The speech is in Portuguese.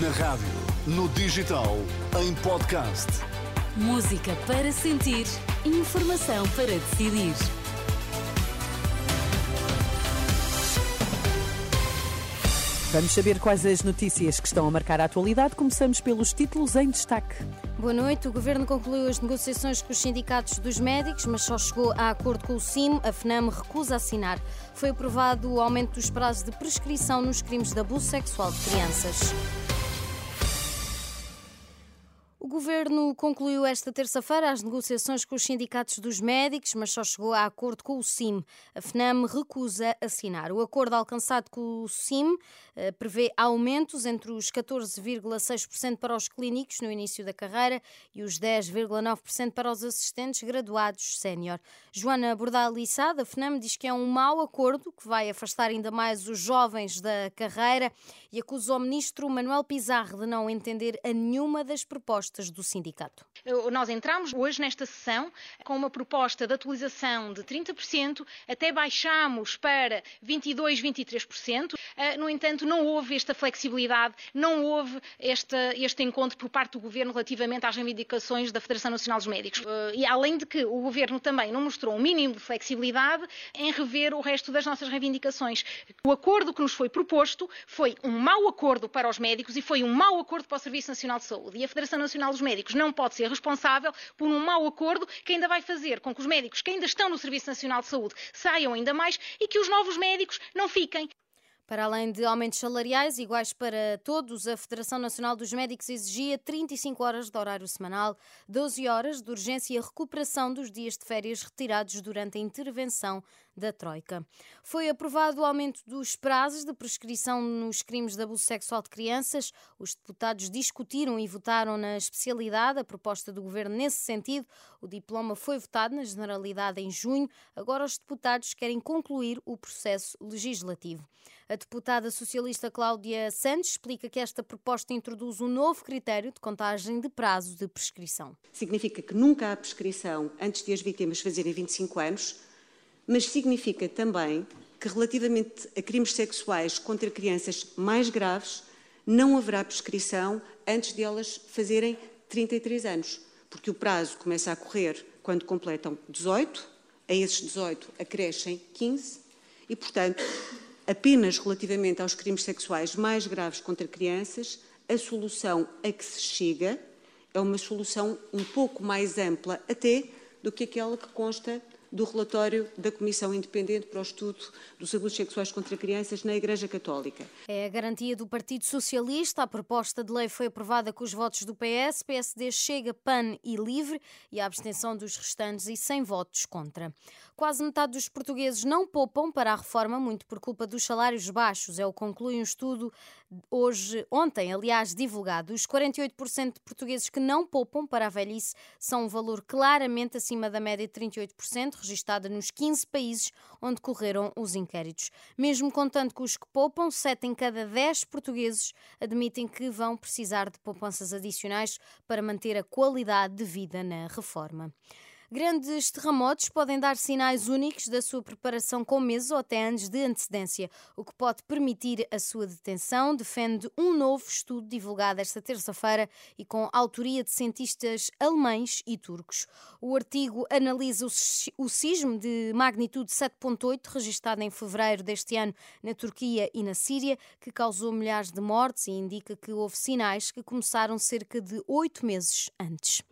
Na rádio, no digital, em podcast. Música para sentir, informação para decidir. Vamos saber quais as notícias que estão a marcar a atualidade. Começamos pelos títulos em destaque. Boa noite. O Governo concluiu as negociações com os sindicatos dos médicos, mas só chegou a acordo com o CIM. A FNAM recusa assinar. Foi aprovado o aumento dos prazos de prescrição nos crimes de abuso sexual de crianças. Governo concluiu esta terça-feira as negociações com os sindicatos dos médicos, mas só chegou a acordo com o CIM. A FNAM recusa assinar. O acordo alcançado com o CIM eh, prevê aumentos entre os 14,6% para os clínicos no início da carreira e os 10,9% para os assistentes graduados sénior. Joana Bordal Lissá, da FNAM, diz que é um mau acordo que vai afastar ainda mais os jovens da carreira e acusa o ministro Manuel Pizarro de não entender a nenhuma das propostas do sindicato. Nós entramos hoje nesta sessão com uma proposta de atualização de 30%, até baixamos para 22, 23%. Ah, no entanto, não houve esta flexibilidade, não houve este, este encontro por parte do Governo relativamente às reivindicações da Federação Nacional dos Médicos. Ah, e além de que o Governo também não mostrou um mínimo de flexibilidade em rever o resto das nossas reivindicações. O acordo que nos foi proposto foi um mau acordo para os médicos e foi um mau acordo para o Serviço Nacional de Saúde. E a Federação Nacional Nacional Médicos não pode ser responsável por um mau acordo que ainda vai fazer com que os médicos que ainda estão no Serviço Nacional de Saúde saiam ainda mais e que os novos médicos não fiquem. Para além de aumentos salariais iguais para todos, a Federação Nacional dos Médicos exigia 35 horas de horário semanal, 12 horas de urgência e recuperação dos dias de férias retirados durante a intervenção da Troika. Foi aprovado o aumento dos prazos de prescrição nos crimes de abuso sexual de crianças. Os deputados discutiram e votaram na especialidade a proposta do governo nesse sentido. O diploma foi votado na generalidade em junho. Agora os deputados querem concluir o processo legislativo. A deputada socialista Cláudia Santos explica que esta proposta introduz um novo critério de contagem de prazo de prescrição. Significa que nunca há prescrição antes de as vítimas fazerem 25 anos, mas significa também que, relativamente a crimes sexuais contra crianças mais graves, não haverá prescrição antes de elas fazerem 33 anos, porque o prazo começa a correr quando completam 18, a esses 18 acrescem 15 e, portanto, apenas relativamente aos crimes sexuais mais graves contra crianças, a solução a que se chega é uma solução um pouco mais ampla até do que aquela que consta do relatório da Comissão Independente para o Estudo dos Abusos Sexuais contra Crianças na Igreja Católica. É a garantia do Partido Socialista. A proposta de lei foi aprovada com os votos do PS, PSD, Chega, PAN e Livre e a abstenção dos restantes e sem votos contra. Quase metade dos portugueses não poupam para a reforma, muito por culpa dos salários baixos. É o que conclui um estudo hoje, ontem, aliás, divulgado. Os 48% de portugueses que não poupam para a velhice são um valor claramente acima da média de 38%, registada nos 15 países onde correram os inquéritos. Mesmo contando com os que poupam, 7 em cada 10 portugueses admitem que vão precisar de poupanças adicionais para manter a qualidade de vida na reforma. Grandes terremotos podem dar sinais únicos da sua preparação com meses ou até anos de antecedência, o que pode permitir a sua detenção, defende um novo estudo divulgado esta terça-feira e com autoria de cientistas alemães e turcos. O artigo analisa o sismo de magnitude 7.8 registado em fevereiro deste ano na Turquia e na Síria, que causou milhares de mortes e indica que houve sinais que começaram cerca de oito meses antes.